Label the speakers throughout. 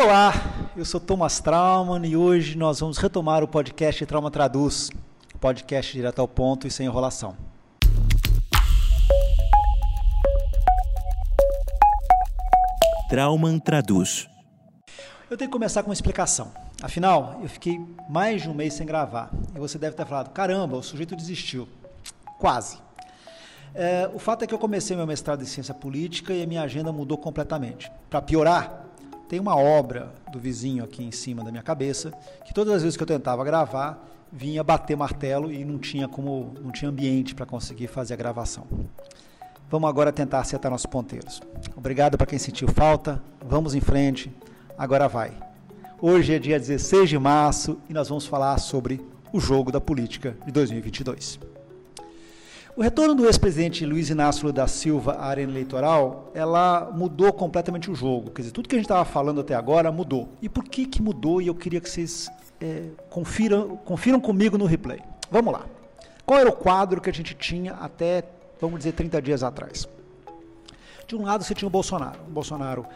Speaker 1: Olá, eu sou Thomas Trauman e hoje nós vamos retomar o podcast Trauma Traduz, podcast direto ao ponto e sem enrolação.
Speaker 2: Trauman Traduz.
Speaker 1: Eu tenho que começar com uma explicação. Afinal, eu fiquei mais de um mês sem gravar e você deve ter falado: caramba, o sujeito desistiu. Quase. É, o fato é que eu comecei meu mestrado em ciência política e a minha agenda mudou completamente. Para piorar, tem uma obra do vizinho aqui em cima da minha cabeça que todas as vezes que eu tentava gravar vinha bater martelo e não tinha como não tinha ambiente para conseguir fazer a gravação. Vamos agora tentar acertar nossos ponteiros. Obrigado para quem sentiu falta. Vamos em frente. Agora vai. Hoje é dia 16 de março e nós vamos falar sobre o jogo da política de 2022. O retorno do ex-presidente Luiz Inácio da Silva à arena eleitoral, ela mudou completamente o jogo. Quer dizer, tudo que a gente estava falando até agora mudou. E por que que mudou? E eu queria que vocês é, confiram, confiram comigo no replay. Vamos lá. Qual era o quadro que a gente tinha até, vamos dizer, 30 dias atrás? De um lado você tinha o Bolsonaro. O Bolsonaro,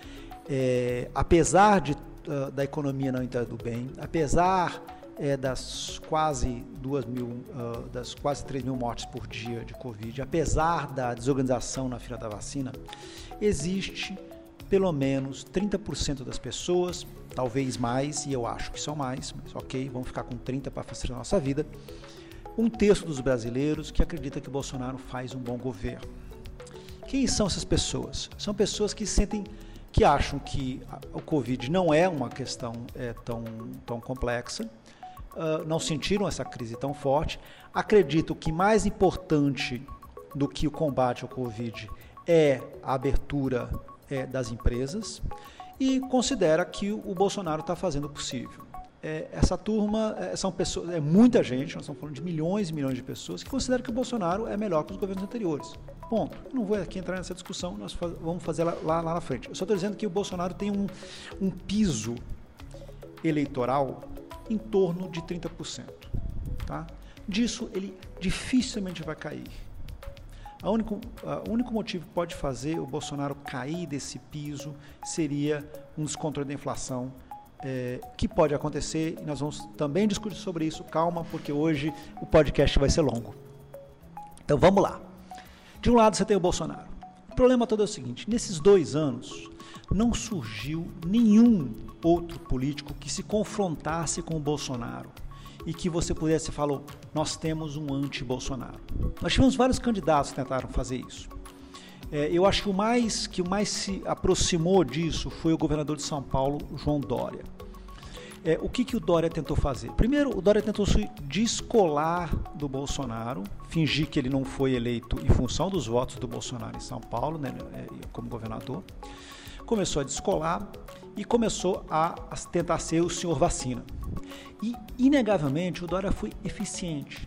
Speaker 1: é, apesar de, uh, da economia não estar do bem, apesar é, das quase duas mil, uh, das quase 3 mil mortes por dia de Covid, apesar da desorganização na fila da vacina, existe pelo menos 30% das pessoas, talvez mais, e eu acho que são mais, mas ok, vamos ficar com 30% para facilitar a nossa vida, um terço dos brasileiros que acredita que Bolsonaro faz um bom governo. Quem são essas pessoas? São pessoas que sentem que acham que o Covid não é uma questão é, tão, tão complexa, uh, não sentiram essa crise tão forte. Acredito que mais importante do que o combate ao Covid é a abertura é, das empresas e considera que o Bolsonaro está fazendo o possível. É, essa turma é, são pessoas, é muita gente, nós estamos falando de milhões e milhões de pessoas que consideram que o Bolsonaro é melhor que os governos anteriores. Ponto. não vou aqui entrar nessa discussão, nós faz, vamos fazer lá, lá, lá, na frente. Eu só estou dizendo que o Bolsonaro tem um, um piso eleitoral em torno de 30%. Tá? Disso ele dificilmente vai cair. O único, único motivo que pode fazer o Bolsonaro cair desse piso seria um descontrole da inflação, é, que pode acontecer, e nós vamos também discutir sobre isso. Calma, porque hoje o podcast vai ser longo. Então vamos lá. De um lado você tem o Bolsonaro. O problema todo é o seguinte: nesses dois anos, não surgiu nenhum outro político que se confrontasse com o Bolsonaro e que você pudesse falar, nós temos um anti-Bolsonaro. Nós tivemos vários candidatos que tentaram fazer isso. É, eu acho que o mais que o mais se aproximou disso foi o governador de São Paulo, João Dória. É, o que, que o Dória tentou fazer? Primeiro, o Dória tentou se descolar do Bolsonaro, fingir que ele não foi eleito em função dos votos do Bolsonaro em São Paulo, né, é, como governador começou a descolar e começou a, tentar ser o senhor vacina. E, inegavelmente, o Dória foi eficiente.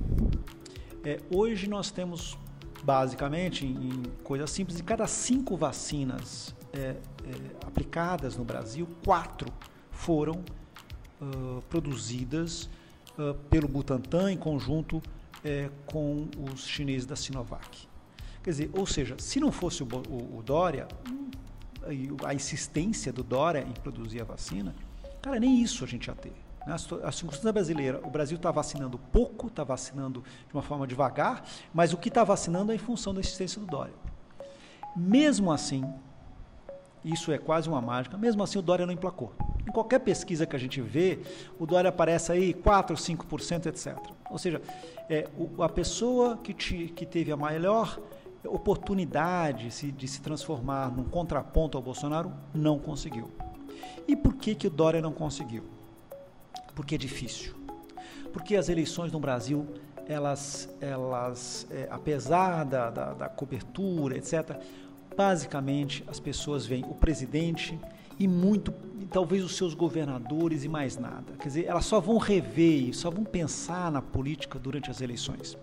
Speaker 1: É, hoje nós temos, basicamente, em, coisas simples, de cada cinco vacinas é, é, aplicadas no Brasil, quatro foram uh, produzidas uh, pelo Butantan em conjunto é, com os chineses da Sinovac. Quer dizer, ou seja, se não fosse o, o, o Dória, a insistência do Dória em produzir a vacina, cara, nem isso a gente ia ter. Né? A circunstância brasileira, o Brasil está vacinando pouco, está vacinando de uma forma devagar, mas o que está vacinando é em função da insistência do Dória. Mesmo assim, isso é quase uma mágica, mesmo assim o Dória não emplacou. Em qualquer pesquisa que a gente vê, o Dória aparece aí 4, 5%, etc. Ou seja, é, o, a pessoa que, te, que teve a maior oportunidade de se transformar num contraponto ao Bolsonaro, não conseguiu. E por que, que o Dória não conseguiu? Porque é difícil. Porque as eleições no Brasil, elas, elas é, apesar da, da, da cobertura, etc., basicamente as pessoas veem o presidente e muito, talvez os seus governadores e mais nada. Quer dizer, elas só vão rever, só vão pensar na política durante as eleições.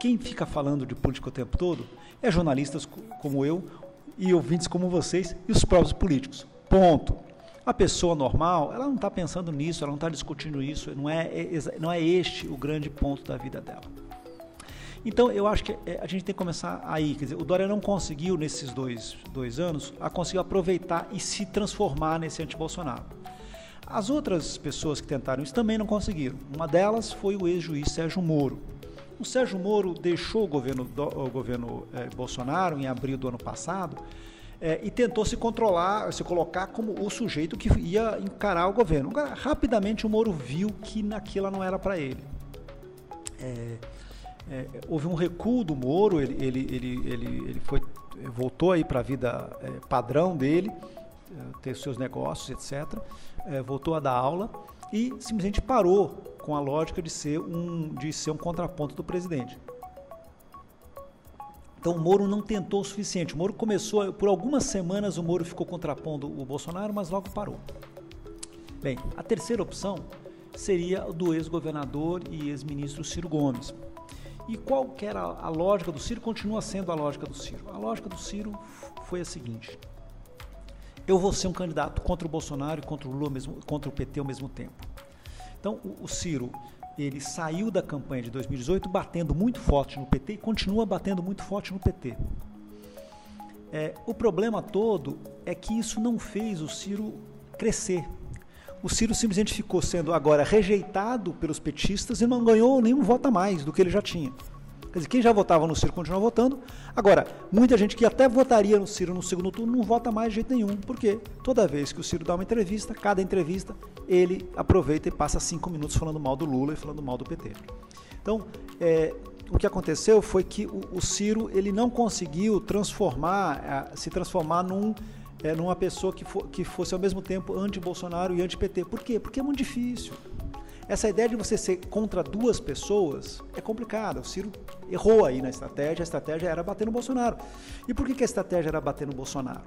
Speaker 1: Quem fica falando de política o tempo todo é jornalistas como eu e ouvintes como vocês e os próprios políticos. Ponto. A pessoa normal, ela não está pensando nisso, ela não está discutindo isso, não é, é, não é este o grande ponto da vida dela. Então, eu acho que é, a gente tem que começar aí. Quer dizer, o Dória não conseguiu, nesses dois, dois anos, a conseguir aproveitar e se transformar nesse anti-Bolsonaro. As outras pessoas que tentaram isso também não conseguiram. Uma delas foi o ex-juiz Sérgio Moro. O Sérgio Moro deixou o governo, o governo eh, Bolsonaro em abril do ano passado eh, e tentou se controlar, se colocar como o sujeito que ia encarar o governo. Rapidamente o Moro viu que naquilo não era para ele. É, é, houve um recuo do Moro, ele, ele, ele, ele, ele foi, voltou aí para a vida é, padrão dele, é, ter seus negócios, etc. É, voltou a dar aula e simplesmente parou com a lógica de ser um, de ser um contraponto do presidente. Então o Moro não tentou o suficiente. O Moro começou, por algumas semanas o Moro ficou contrapondo o Bolsonaro, mas logo parou. Bem, a terceira opção seria do ex-governador e ex-ministro Ciro Gomes. E qual que era a lógica do Ciro? Continua sendo a lógica do Ciro. A lógica do Ciro foi a seguinte: eu vou ser um candidato contra o Bolsonaro e contra o Lula mesmo, contra o PT ao mesmo tempo. Então o, o Ciro ele saiu da campanha de 2018 batendo muito forte no PT e continua batendo muito forte no PT. É, o problema todo é que isso não fez o Ciro crescer o Ciro simplesmente ficou sendo agora rejeitado pelos petistas e não ganhou nenhum voto a mais do que ele já tinha. Quer dizer, quem já votava no Ciro continua votando. Agora, muita gente que até votaria no Ciro no segundo turno não vota mais de jeito nenhum, porque toda vez que o Ciro dá uma entrevista, cada entrevista, ele aproveita e passa cinco minutos falando mal do Lula e falando mal do PT. Então, é, o que aconteceu foi que o, o Ciro ele não conseguiu transformar, se transformar num é, numa pessoa que, que fosse ao mesmo tempo anti-Bolsonaro e anti-PT. Por quê? Porque é muito difícil. Essa ideia de você ser contra duas pessoas é complicada. O Ciro errou aí na estratégia, a estratégia era bater no Bolsonaro. E por que, que a estratégia era bater no Bolsonaro?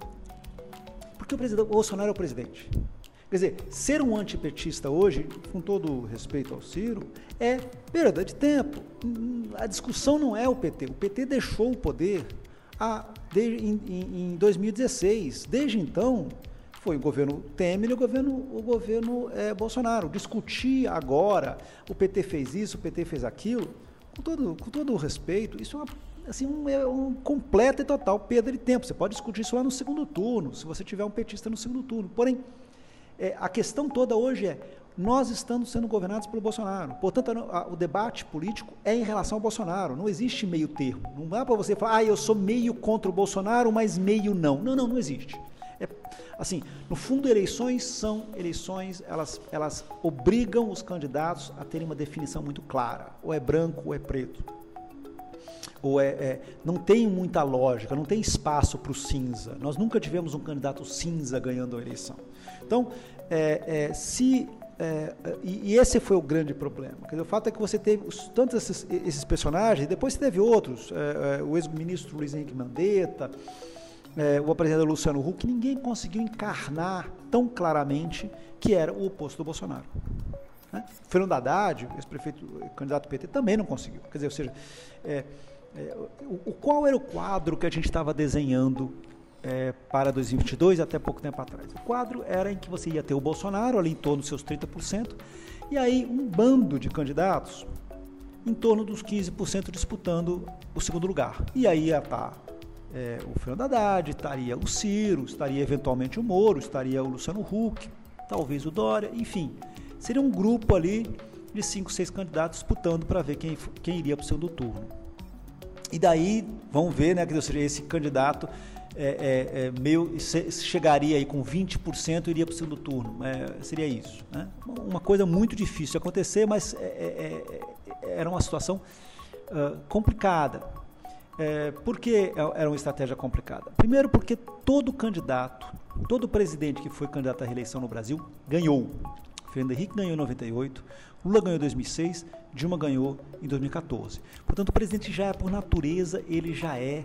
Speaker 1: Porque o, o Bolsonaro é o presidente. Quer dizer, ser um antipetista hoje, com todo respeito ao Ciro, é perda de tempo. A discussão não é o PT. O PT deixou o poder a, de, em, em 2016. Desde então, foi o governo Temer e o governo, o governo é, Bolsonaro. Discutir agora, o PT fez isso, o PT fez aquilo, com todo, com todo o respeito, isso é uma, assim, um, é um completo e total perda de tempo. Você pode discutir isso lá no segundo turno, se você tiver um petista no segundo turno. Porém, é, a questão toda hoje é nós estamos sendo governados pelo Bolsonaro. Portanto, o debate político é em relação ao Bolsonaro. Não existe meio termo. Não dá para você falar, ah, eu sou meio contra o Bolsonaro, mas meio não. Não, não, não existe. É, assim, no fundo, eleições são eleições, elas, elas obrigam os candidatos a terem uma definição muito clara. Ou é branco ou é preto. Ou é, é não tem muita lógica, não tem espaço para o cinza. Nós nunca tivemos um candidato cinza ganhando a eleição. Então, é, é, se é, e, e, esse foi o grande problema. Dizer, o fato é que você teve os, tantos esses, esses, personagens, depois você teve outros, é, é, o ex-ministro Luiz Henrique Mandetta, é, o apresentador Luciano Huck, ninguém conseguiu encarnar tão claramente que era o oposto do Bolsonaro. Né? Fernando Haddad, ex-prefeito, candidato PT, também não conseguiu. Quer dizer, ou seja, é, é, o, qual era o quadro que a gente estava desenhando é, para 2022 até pouco tempo atrás. O quadro era em que você ia ter o Bolsonaro ali em torno dos seus 30%, e aí um bando de candidatos em torno dos 15% disputando o segundo lugar. E aí ia estar é, o Fernando Haddad, estaria o Ciro, estaria eventualmente o Moro, estaria o Luciano Huck, talvez o Dória, enfim. Seria um grupo ali de 5, 6 candidatos disputando para ver quem, quem iria para o segundo turno. E daí, vamos ver, né, que esse candidato é, é, é, meio, chegaria aí com 20% e iria para o segundo turno. É, seria isso. Né? Uma coisa muito difícil de acontecer, mas é, é, era uma situação complicada. por que era uma estratégia complicada? Primeiro, porque todo candidato, todo presidente que foi candidato à reeleição no Brasil ganhou. Fernando Henrique ganhou em 98, Lula ganhou em 2006, Dilma ganhou em 2014. Portanto, o presidente já é, por natureza, ele já é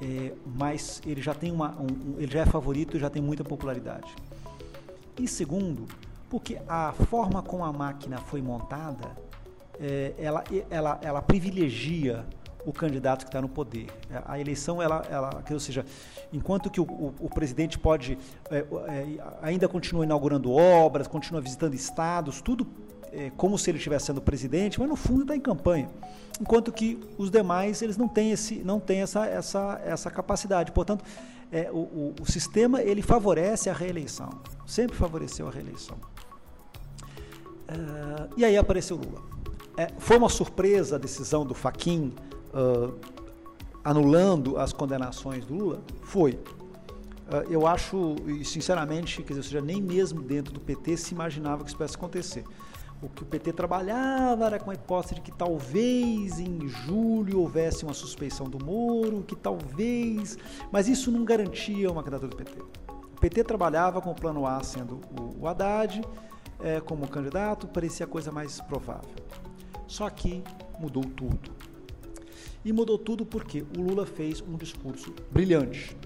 Speaker 1: é, mas ele já tem uma, um, ele já é favorito já tem muita popularidade. E segundo, porque a forma como a máquina foi montada, é, ela, ela, ela privilegia o candidato que está no poder. A eleição, ela, ela, ou seja, enquanto que o, o, o presidente pode é, é, ainda continua inaugurando obras, continua visitando estados, tudo é, como se ele estivesse sendo presidente, mas no fundo está em campanha. Enquanto que os demais eles não têm, esse, não têm essa, essa, essa capacidade. Portanto, é, o, o, o sistema ele favorece a reeleição, sempre favoreceu a reeleição. Uh, e aí apareceu Lula. É, foi uma surpresa a decisão do Faquin uh, anulando as condenações do Lula? Foi. Uh, eu acho, sinceramente, quer dizer, seja, nem mesmo dentro do PT se imaginava que isso pudesse acontecer. O que o PT trabalhava era com a hipótese de que talvez em julho houvesse uma suspeição do Moro, que talvez. Mas isso não garantia uma candidatura do PT. O PT trabalhava com o plano A sendo o, Haddad é, como candidato, parecia a coisa mais provável. Só que mudou tudo. E mudou tudo porque o Lula fez um discurso brilhante.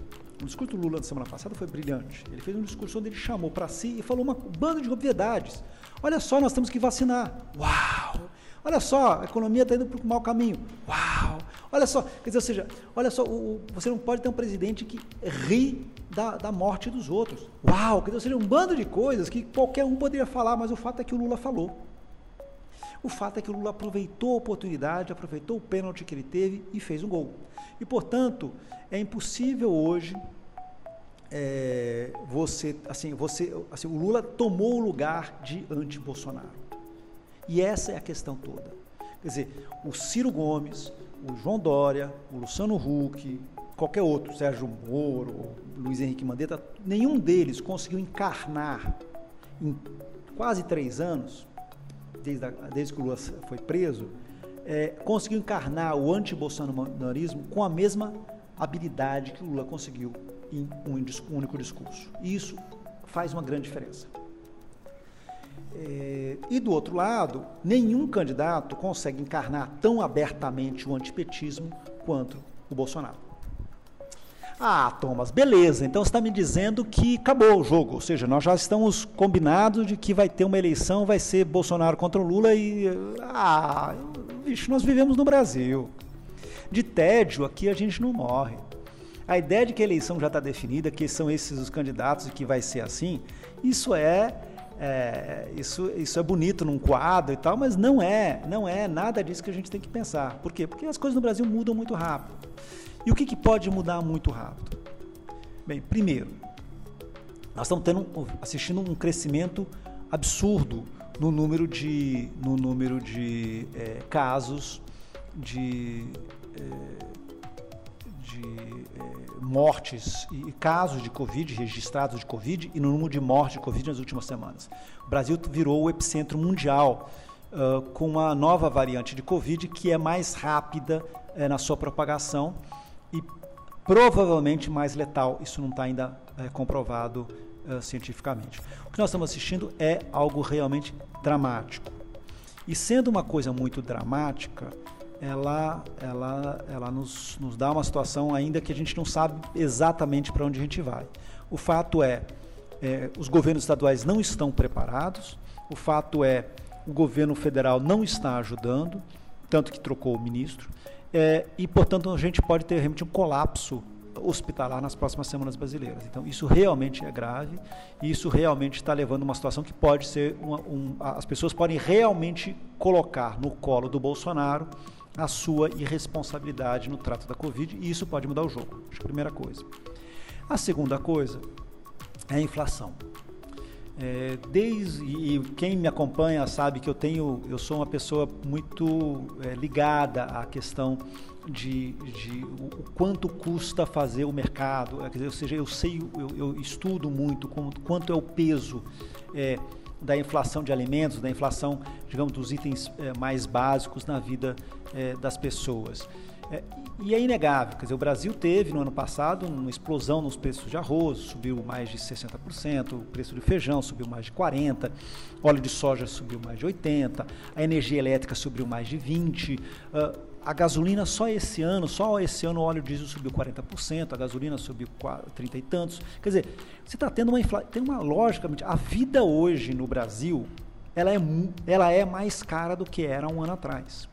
Speaker 1: O discurso do Lula na semana passada foi brilhante. Ele fez um discurso onde ele chamou para si e falou uma banda de obviedades. Olha só, nós temos que vacinar. Uau! Olha só, a economia está indo para o mau caminho. Uau! Olha só, quer dizer, ou seja, olha só, o, o, você não pode ter um presidente que ri da, da morte dos outros. Uau! Quer dizer, ou seja, um bando de coisas que qualquer um poderia falar, mas o fato é que o Lula falou. O fato é que o Lula aproveitou a oportunidade, aproveitou o pênalti que ele teve e fez um gol. E, portanto, é impossível hoje é, você, assim, você, assim, o Lula tomou o lugar de anti-Bolsonaro. E essa é a questão toda. Quer dizer, o Ciro Gomes, o João Dória, o Luciano Huck, qualquer outro, Sérgio Moro, Luiz Henrique Mandetta, nenhum deles conseguiu encarnar em quase três anos desde, a, desde que o Lula foi preso, é, conseguiu encarnar o anti-bolsonarismo com a mesma habilidade que o Lula conseguiu em um, único discurso. E isso faz uma grande diferença. É, e do outro lado, nenhum candidato consegue encarnar tão abertamente o antipetismo quanto o Bolsonaro. Ah, Thomas, beleza. Então você está me dizendo que acabou o jogo. Ou seja, nós já estamos combinados de que vai ter uma eleição, vai ser Bolsonaro contra o Lula e. Ah, bicho, nós vivemos no Brasil. De tédio aqui a gente não morre. A ideia de que a eleição já está definida, que são esses os candidatos e que vai ser assim, isso é, é, isso, isso é bonito num quadro e tal, mas não é, não é nada disso que a gente tem que pensar. Por quê? Porque as coisas no Brasil mudam muito rápido. E o que, que pode mudar muito rápido? Bem, primeiro, nós estamos tendo, assistindo um crescimento absurdo no número de, no número de é, casos de, é, de mortes e casos de Covid, registrados de Covid, e no número de mortes de Covid nas últimas semanas. O Brasil virou o epicentro mundial uh, com uma nova variante de Covid que é mais rápida na sua propagação e provavelmente mais letal. Isso não está ainda é, comprovado uh, cientificamente. O que nós estamos assistindo é algo realmente dramático. E sendo uma coisa muito dramática, ela, ela, ela nos, nos dá uma situação ainda que a gente não sabe exatamente para onde a gente vai. O fato é, é, os governos estaduais não estão preparados, o fato é, o governo federal não está ajudando, tanto que trocou o ministro. É, e, portanto, a gente pode ter realmente um colapso hospitalar nas próximas semanas brasileiras. Então, isso realmente é grave e isso realmente está levando a uma situação que pode ser uma, um, as pessoas podem realmente colocar no colo do Bolsonaro a sua irresponsabilidade no trato da Covid e isso pode mudar o jogo. Acho que a primeira coisa. A segunda coisa é a inflação. É, desde e quem me acompanha sabe que eu tenho, eu sou uma pessoa muito é, ligada à questão de, de o, o, quanto custa fazer o mercado, é, quer dizer, ou seja, eu sei, eu, eu estudo muito como, quanto é o peso é, da inflação de alimentos, da inflação, digamos, dos itens é, mais básicos na vida é, das pessoas. É, e é inegável, quer dizer, o Brasil teve no ano passado uma explosão nos preços de arroz, subiu mais de 60%, o preço de feijão subiu mais de 40%, óleo de soja subiu mais de 80%, a energia elétrica subiu mais de 20%, uh, a gasolina só esse ano, só esse ano o óleo diesel subiu 40%, a gasolina subiu 30 e tantos. Quer dizer, você está tendo uma inflação, tem uma lógica, a vida hoje no Brasil, ela é, ela é mais cara do que era um ano atrás.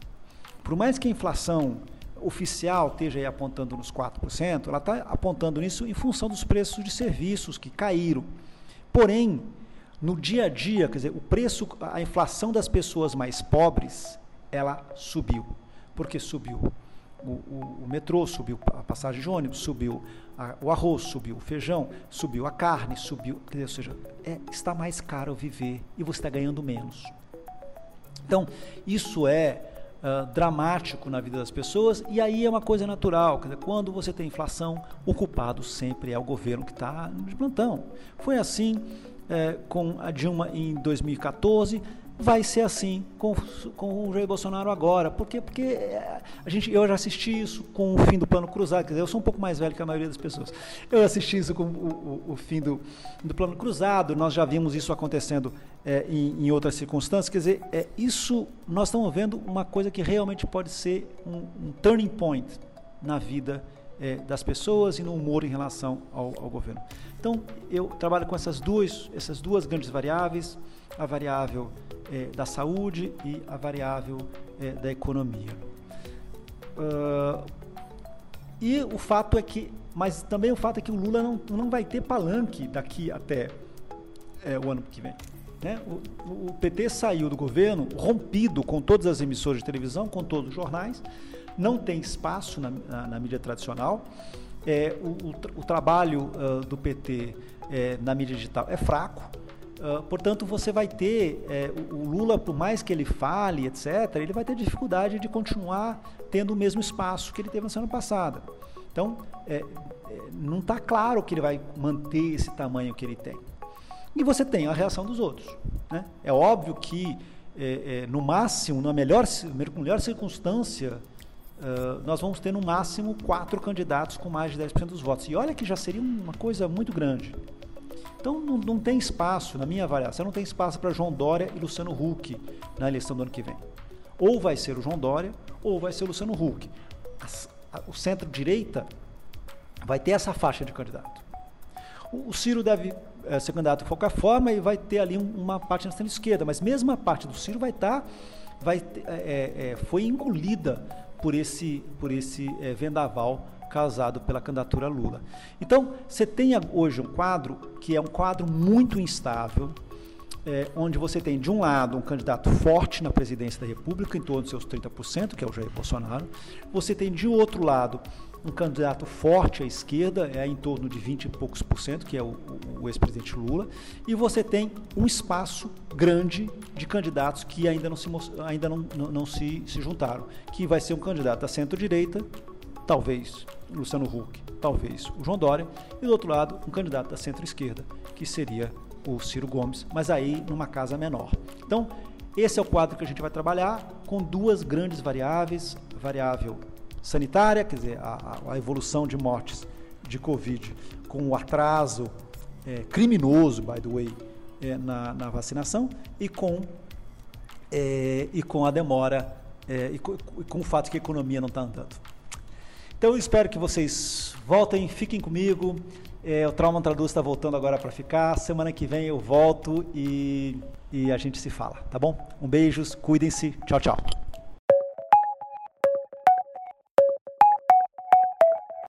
Speaker 1: Por mais que a inflação oficial esteja aí apontando nos 4%, ela está apontando nisso em função dos preços de serviços que caíram. Porém, no dia a dia, quer dizer, o preço, a inflação das pessoas mais pobres, ela subiu. Porque subiu o, o, o metrô, subiu a passagem de ônibus, subiu a, o arroz, subiu o feijão, subiu a carne, subiu. Dizer, ou seja, é, está mais caro viver e você está ganhando menos. Então, isso é uh, dramático na vida das pessoas e aí é uma coisa natural. Dizer, quando você tem inflação, o culpado sempre é o governo que está de plantão. Foi assim é, com a Dilma em 2014 vai ser assim com, com o Jair Bolsonaro agora. Por quê? Porque é, a gente, eu já assisti isso com o fim do plano cruzado. Quer dizer, eu sou um pouco mais velho que a maioria das pessoas. Eu assisti isso com o, o, o fim do, do plano cruzado. Nós já vimos isso acontecendo é, em, em, outras circunstâncias. Quer dizer, é, isso nós estamos vendo uma coisa que realmente pode ser um, um turning point na vida é, das pessoas e no humor em relação ao, ao, governo. Então, eu trabalho com essas duas, essas duas grandes variáveis, a variável é, da saúde e a variável é, da economia. Uh, e o fato é que, mas também o fato é que o Lula não, não vai ter palanque daqui até é, o ano que vem. Né? O, o, PT saiu do governo rompido com todas as emissoras de televisão, com todos os jornais, não tem espaço na, na, na mídia tradicional. É, o, o, o, trabalho uh, do PT é, na mídia digital é fraco. Uh, portanto, você vai ter é, o, o, Lula, por mais que ele fale, etc., ele vai ter dificuldade de continuar tendo o mesmo espaço que ele teve na semana passada. Então, é, é não está claro que ele vai manter esse tamanho que ele tem. E você tem a reação dos outros. Né? É óbvio que, é, no máximo, na melhor, melhor circunstância, uh, nós vamos ter no máximo quatro candidatos com mais de 10% dos votos. E olha que já seria uma coisa muito grande. Então não, não tem espaço, na minha avaliação, não tem espaço para João Dória e Luciano Huck na eleição do ano que vem. Ou vai ser o João Dória, ou vai ser o Luciano Huck. A, a, o centro-direita vai ter essa faixa de candidato. O, o Ciro deve é, ser candidato de qualquer forma e vai ter ali um, uma parte na esquerda, mas mesmo a parte do Ciro vai estar, tá, vai, é, é, foi engolida por esse, por esse vendaval causado pela candidatura Lula. Então, você tem hoje um quadro que é um quadro muito instável, é, onde você tem, de um lado, um candidato forte na presidência da República, em torno dos seus 30%, que é o Jair Bolsonaro. Você tem, de outro lado, um candidato forte à esquerda, é em torno de 20 e poucos por cento, que é o, o, ex-presidente Lula. E você tem um espaço grande de candidatos que ainda não se, ainda não, não, não se, se juntaram, que vai ser um candidato da centro-direita, talvez Luciano Huck, talvez o João Dória, e do outro lado, um candidato da centro-esquerda, que seria o Ciro Gomes, mas aí numa casa menor. Então, esse é o quadro que a gente vai trabalhar com duas grandes variáveis, variável sanitária, quer dizer, a, a evolução de mortes de Covid com o atraso é, criminoso, by the way, é, na, na, vacinação e com, é, e com a demora é, e com, e com o fato que a economia não está andando. Então eu espero que vocês voltem, fiquem comigo. É, o Trauma Traduz está voltando agora para ficar. Semana que vem eu volto e, e a gente se fala, tá bom? Um beijos, cuidem-se. Tchau, tchau.